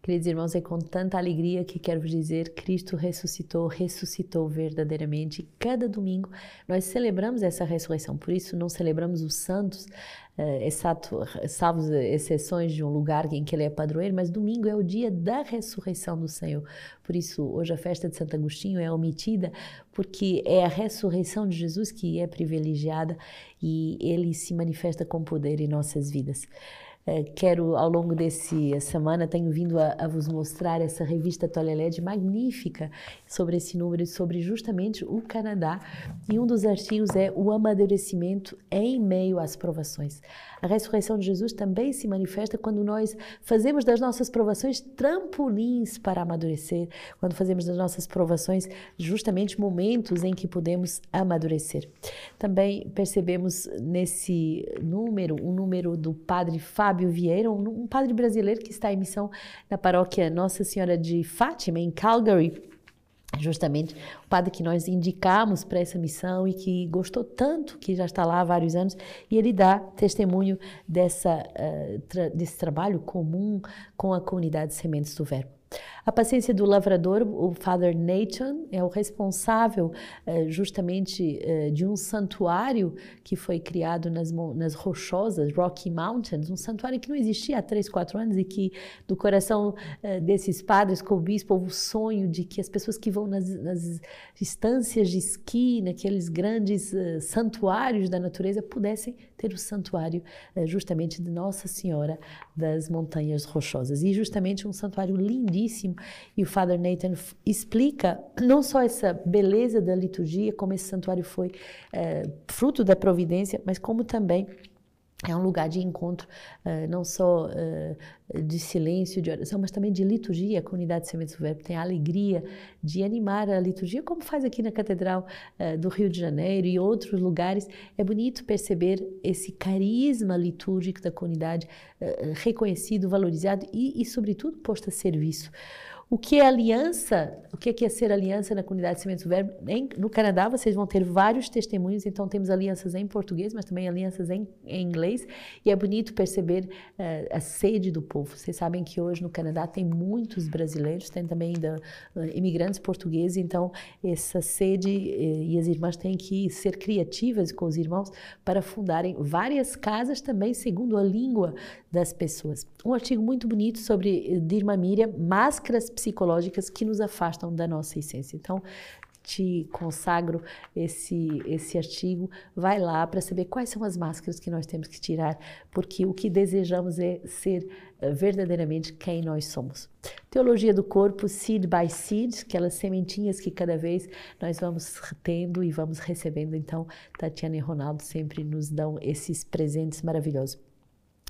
Queridos irmãos, é com tanta alegria que quero vos dizer: Cristo ressuscitou, ressuscitou verdadeiramente. Cada domingo nós celebramos essa ressurreição. Por isso, não celebramos os santos, uh, exceto, salvo exceções de um lugar em que ele é padroeiro, mas domingo é o dia da ressurreição do Senhor. Por isso, hoje a festa de Santo Agostinho é omitida, porque é a ressurreição de Jesus que é privilegiada e ele se manifesta com poder em nossas vidas. Eh, quero, ao longo dessa semana, tenho vindo a, a, vos mostrar essa revista Toleled magnífica sobre esse número, sobre justamente o Canadá. E um dos artigos é o amadurecimento em meio às provações. A ressurreição de Jesus também se manifesta quando nós fazemos das nossas provações trampolins para amadurecer, quando fazemos das nossas provações justamente momentos em que podemos amadurecer. Também percebemos nesse número, o número do padre Fábio Vieira, um, um padre brasileiro que está em missão na paróquia Nossa Senhora de Fátima, em Calgary justamente o padre que nós indicamos para essa missão e que gostou tanto, que já está lá há vários anos, e ele dá testemunho dessa, uh, tra desse trabalho comum com a comunidade Sementes do Verbo. A paciência do lavrador, o Father Nathan, é o responsável uh, justamente uh, de um santuário que foi criado nas, nas rochosas, Rocky Mountains, um santuário que não existia há três, quatro anos e que do coração uh, desses padres com o bispo houve o sonho de que as pessoas que vão nas, nas estâncias de esqui, naqueles grandes santuários da natureza, pudessem ter o santuário justamente de Nossa Senhora das Montanhas Rochosas. E justamente um santuário lindíssimo e o Father Nathan explica não só essa beleza da liturgia, como esse santuário foi é, fruto da providência, mas como também é um lugar de encontro, uh, não só uh, de silêncio, de oração, mas também de liturgia. A comunidade de Sementes do Verbo tem a alegria de animar a liturgia, como faz aqui na Catedral uh, do Rio de Janeiro e outros lugares. É bonito perceber esse carisma litúrgico da comunidade reconhecido, valorizado e, e, sobretudo, posto a serviço. O que é aliança? O que é, ser aliança na comunidade de Sementes do Verbo? Em, no Canadá, vocês vão ter vários testemunhos, então temos alianças em português, mas também alianças em, em inglês, e é bonito perceber uh, a sede do povo. Vocês sabem que hoje no Canadá tem muitos brasileiros, tem também da, uh, imigrantes portugueses, então essa sede uh, e as irmãs têm que ser criativas com os irmãos para fundarem várias casas também segundo a língua das pessoas. Um artigo muito bonito sobre Dirma Miriam, máscaras psicológicas que nos afastam da nossa essência. Então, te consagro esse, esse artigo, vai lá para saber quais são as máscaras que nós temos que tirar, porque o que desejamos é ser eh, verdadeiramente quem nós somos. Teologia do corpo, seed by seed, aquelas sementinhas que cada vez nós vamos tendo e vamos recebendo. Então, Tatiana e Ronaldo sempre nos dão esses presentes maravilhosos.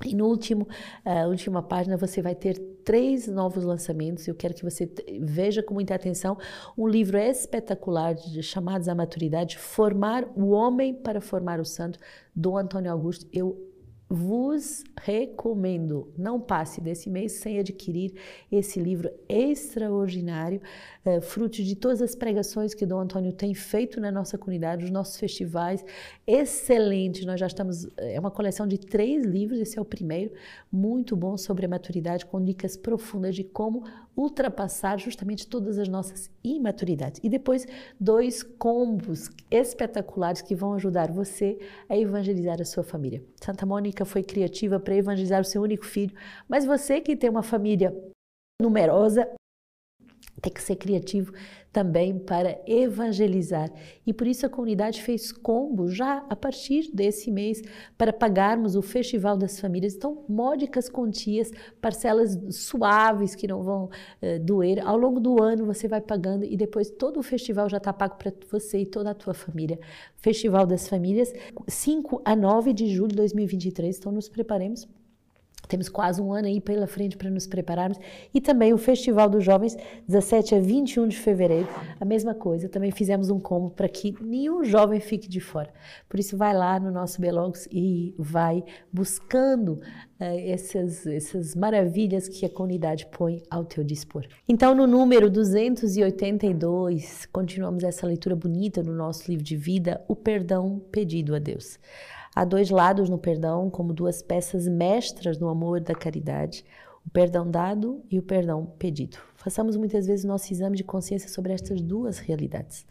E no último, uh, última página você vai ter três novos lançamentos. Eu quero que você veja com muita atenção um livro espetacular de, chamados à maturidade, Formar o Homem para Formar o Santo, do Antônio Augusto. Eu vos recomendo, não passe desse mês sem adquirir esse livro extraordinário, é, fruto de todas as pregações que Dom Antônio tem feito na nossa comunidade, os nossos festivais, excelente. Nós já estamos, é uma coleção de três livros, esse é o primeiro, muito bom sobre a maturidade, com dicas profundas de como ultrapassar justamente todas as nossas imaturidades. E depois, dois combos espetaculares que vão ajudar você a evangelizar a sua família. Santa Mônica foi criativa para evangelizar o seu único filho, mas você que tem uma família numerosa, tem que ser criativo também para evangelizar. E por isso a comunidade fez combo já a partir desse mês para pagarmos o Festival das Famílias. Então, módicas quantias, parcelas suaves que não vão uh, doer. Ao longo do ano você vai pagando e depois todo o festival já está pago para você e toda a tua família. Festival das Famílias, 5 a 9 de julho de 2023. Então, nos preparemos temos quase um ano aí pela frente para nos prepararmos. E também o Festival dos Jovens, 17 a 21 de fevereiro, a mesma coisa. Também fizemos um combo para que nenhum jovem fique de fora. Por isso, vai lá no nosso Belogos e vai buscando uh, essas, essas maravilhas que a comunidade põe ao teu dispor. Então, no número 282, continuamos essa leitura bonita no nosso livro de vida, O Perdão Pedido a Deus. Há dois lados no perdão, como duas peças mestras no amor da caridade. O o perdão dado e o perdão pedido. Façamos muitas vezes nosso exame de consciência sobre estas duas realidades.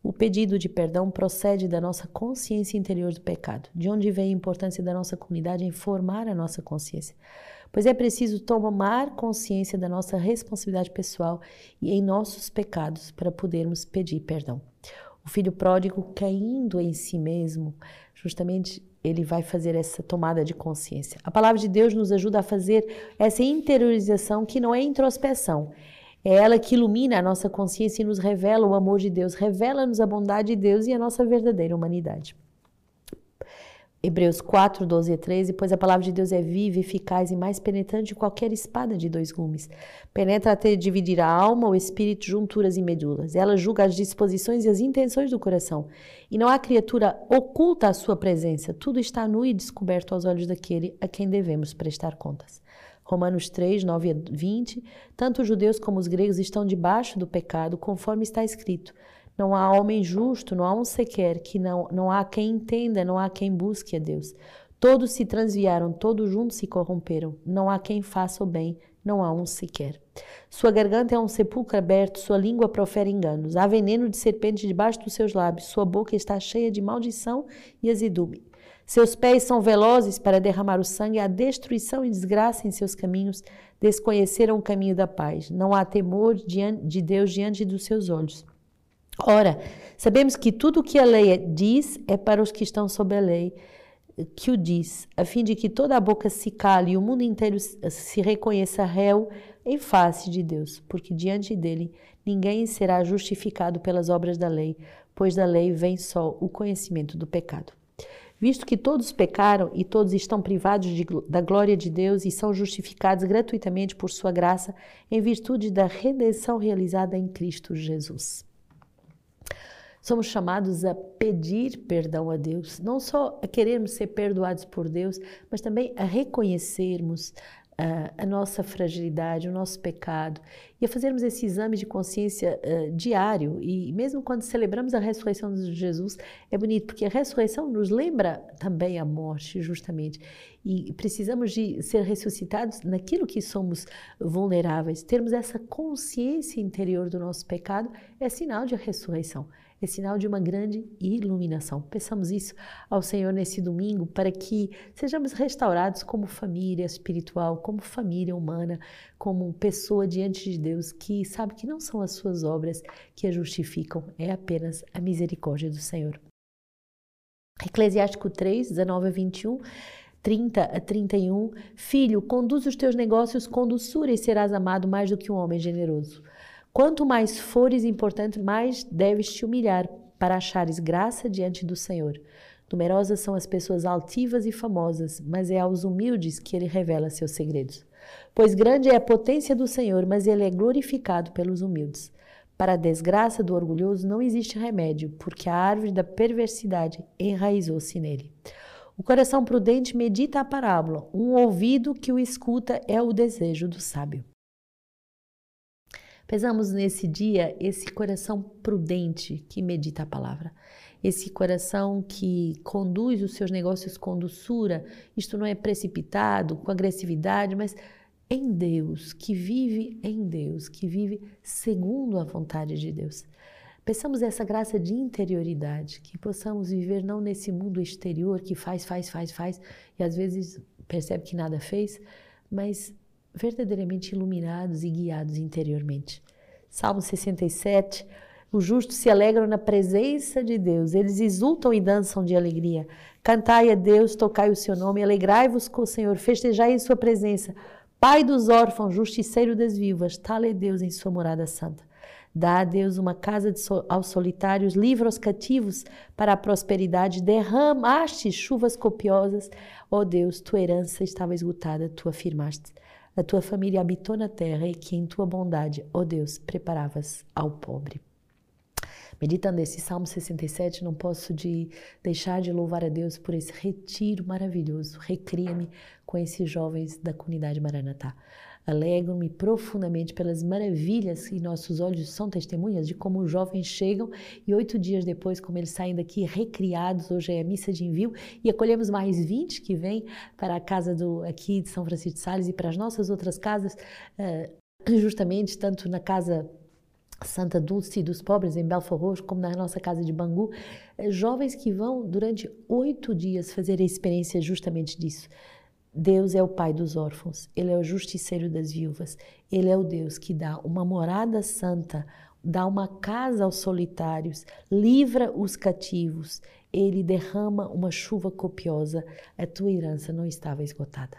O pedido de perdão procede da nossa consciência interior do pecado, de onde vem a importância da nossa comunidade em formar a nossa consciência. Pois é preciso tomar consciência da nossa responsabilidade pessoal e em nossos pecados para podermos pedir perdão. O filho pródigo caindo em si mesmo, justamente ele vai fazer essa tomada de consciência. A palavra de Deus nos ajuda a fazer essa interiorização que não é introspeção. É ela que ilumina a nossa consciência e nos revela o amor de Deus, revela-nos a bondade de Deus e a nossa verdadeira humanidade. Hebreus 4, 12 e 13, pois a palavra de Deus é viva, eficaz e mais penetrante que qualquer espada de dois gumes. Penetra até dividir a alma, o espírito, junturas e medulas. Ela julga as disposições e as intenções do coração. E não há criatura oculta à sua presença. Tudo está nu e descoberto aos olhos daquele a quem devemos prestar contas. Romanos 3, 9 a 20. Tanto os judeus como os gregos estão debaixo do pecado, conforme está escrito. Não há homem justo, não há um sequer, que não, não há quem entenda, não há quem busque a Deus. Todos se transviaram, todos juntos se corromperam. Não há quem faça o bem, não há um sequer. Sua garganta é um sepulcro aberto, sua língua profere enganos. Há veneno de serpente debaixo dos seus lábios, sua boca está cheia de maldição e azedume. Seus pés são velozes para derramar o sangue, há destruição e desgraça em seus caminhos, desconheceram o caminho da paz. Não há temor de Deus diante dos seus olhos. Ora, sabemos que tudo o que a lei diz é para os que estão sob a lei, que o diz, a fim de que toda a boca se cale e o mundo inteiro se reconheça réu em face de Deus, porque diante dele ninguém será justificado pelas obras da lei, pois da lei vem só o conhecimento do pecado. Visto que todos pecaram e todos estão privados de, da glória de Deus e são justificados gratuitamente por sua graça, em virtude da redenção realizada em Cristo Jesus. Somos chamados a pedir perdão a Deus, não só a querermos ser perdoados por Deus, mas também a reconhecermos uh, a nossa fragilidade, o nosso pecado e a fazermos esse exame de consciência uh, diário. E mesmo quando celebramos a ressurreição de Jesus, é bonito, porque a ressurreição nos lembra também a morte, justamente. E precisamos de ser ressuscitados naquilo que somos vulneráveis. Termos essa consciência interior do nosso pecado é sinal de ressurreição é sinal de uma grande iluminação. Peçamos isso ao Senhor nesse domingo para que sejamos restaurados como família espiritual, como família humana, como pessoa diante de Deus que sabe que não são as suas obras que a justificam, é apenas a misericórdia do Senhor. Eclesiástico 3, 19 a 21. 30 a 31, Filho, conduz os teus negócios com doçura e serás amado mais do que um homem generoso. Quanto mais fores importante, mais deves te humilhar para achares graça diante do Senhor. Numerosas são as pessoas altivas e famosas, mas é aos humildes que ele revela seus segredos. Pois grande é a potência do Senhor, mas ele é glorificado pelos humildes. Para a desgraça do orgulhoso não existe remédio, porque a árvore da perversidade enraizou-se nele. O coração prudente medita a parábola, um ouvido que o escuta é o desejo do sábio. Pesamos nesse dia esse coração prudente que medita a palavra, esse coração que conduz os seus negócios com doçura, isto não é precipitado, com agressividade, mas em Deus, que vive em Deus, que vive segundo a vontade de Deus. Peçamos essa graça de interioridade, que possamos viver não nesse mundo exterior que faz, faz, faz, faz e às vezes percebe que nada fez, mas verdadeiramente iluminados e guiados interiormente. Salmo 67. Os justos se alegram na presença de Deus, eles exultam e dançam de alegria. Cantai a Deus, tocai o seu nome, alegrai-vos com o Senhor, festejai em sua presença. Pai dos órfãos, justiceiro das vivas, tal é Deus em sua morada santa. Dá a Deus uma casa so, aos solitários, livra os cativos para a prosperidade, derramaste chuvas copiosas. Ó oh Deus, tua herança estava esgotada, tu afirmaste a tua família habitou na terra e que em tua bondade, ó Deus, preparavas ao pobre. Meditando esse Salmo 67, não posso de deixar de louvar a Deus por esse retiro maravilhoso. Recria-me com esses jovens da comunidade Maranatá. Alegro-me profundamente pelas maravilhas e nossos olhos são testemunhas de como os jovens chegam e oito dias depois, como eles saem daqui recriados. Hoje é a missa de envio e acolhemos mais 20 que vêm para a casa do aqui de São Francisco de Sales e para as nossas outras casas, eh, justamente tanto na casa Santa Dulce dos Pobres, em Belfort Roxo, como na nossa casa de Bangu, eh, jovens que vão durante oito dias fazer a experiência justamente disso. Deus é o pai dos órfãos, Ele é o justiceiro das viúvas, Ele é o Deus que dá uma morada santa, dá uma casa aos solitários, livra os cativos, Ele derrama uma chuva copiosa, a tua herança não estava esgotada.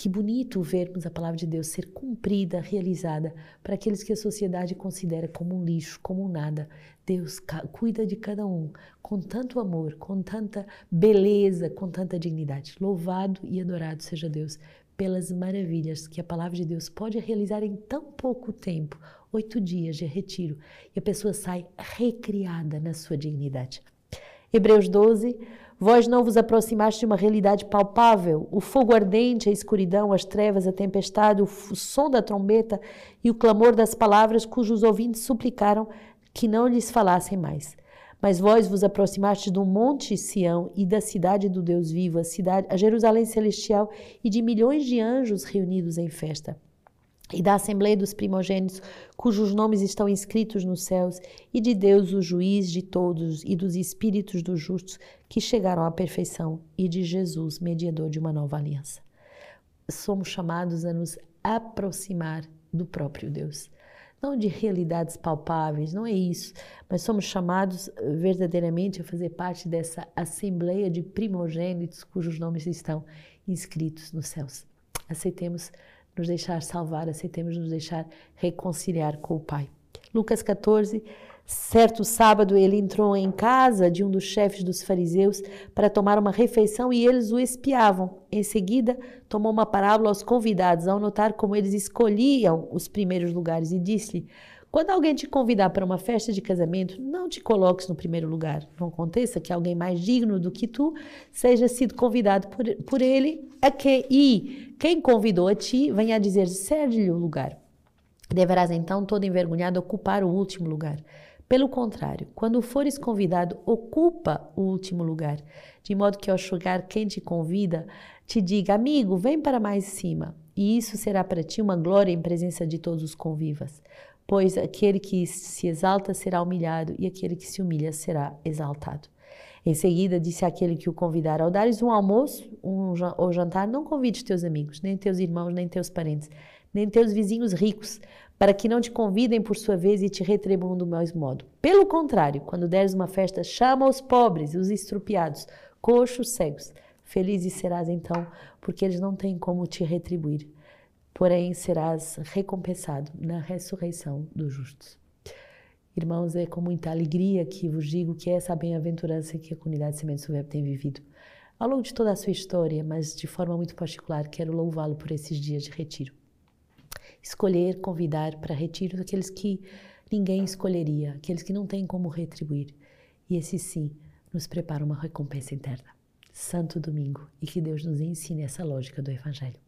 Que bonito vermos a palavra de Deus ser cumprida, realizada para aqueles que a sociedade considera como um lixo, como um nada. Deus cuida de cada um com tanto amor, com tanta beleza, com tanta dignidade. Louvado e adorado seja Deus pelas maravilhas que a palavra de Deus pode realizar em tão pouco tempo oito dias de retiro e a pessoa sai recriada na sua dignidade. Hebreus 12 Vós não vos aproximaste de uma realidade palpável, o fogo ardente, a escuridão, as trevas, a tempestade, o som da trombeta e o clamor das palavras cujos ouvintes suplicaram que não lhes falassem mais. Mas vós vos aproximaste do monte Sião e da cidade do Deus vivo, a cidade, a Jerusalém celestial e de milhões de anjos reunidos em festa e da Assembleia dos Primogênitos, cujos nomes estão inscritos nos céus, e de Deus, o juiz de todos, e dos espíritos dos justos que chegaram à perfeição, e de Jesus, mediador de uma nova aliança. Somos chamados a nos aproximar do próprio Deus. Não de realidades palpáveis, não é isso, mas somos chamados verdadeiramente a fazer parte dessa assembleia de primogênitos cujos nomes estão inscritos nos céus. Aceitemos nos deixar salvar, aceitemos nos deixar reconciliar com o Pai. Lucas 14, certo sábado ele entrou em casa de um dos chefes dos fariseus para tomar uma refeição e eles o espiavam. Em seguida, tomou uma parábola aos convidados ao notar como eles escolhiam os primeiros lugares e disse-lhe: quando alguém te convidar para uma festa de casamento, não te coloques no primeiro lugar. Não aconteça que alguém mais digno do que tu seja sido convidado por, por ele a que, quem convidou a ti venha a dizer: cede-lhe o lugar. Deverás então, todo envergonhado, ocupar o último lugar. Pelo contrário, quando fores convidado, ocupa o último lugar, de modo que ao chegar quem te convida, te diga: amigo, vem para mais cima. E isso será para ti uma glória em presença de todos os convivas pois aquele que se exalta será humilhado e aquele que se humilha será exaltado. Em seguida, disse àquele que o convidar: Ao dares um almoço um, ou jantar, não convides teus amigos, nem teus irmãos, nem teus parentes, nem teus vizinhos ricos, para que não te convidem por sua vez e te retribuam do mesmo modo. Pelo contrário, quando deres uma festa, chama os pobres, os estrupiados, coxos, cegos. Felizes serás então, porque eles não têm como te retribuir porém serás recompensado na ressurreição dos justos. Irmãos, é com muita alegria que vos digo que essa bem-aventurança que a comunidade Sementes do Verbo tem vivido ao longo de toda a sua história, mas de forma muito particular, quero louvá-lo por esses dias de retiro. Escolher, convidar para retiro aqueles que ninguém escolheria, aqueles que não têm como retribuir. E esse sim nos prepara uma recompensa interna. Santo Domingo e que Deus nos ensine essa lógica do Evangelho.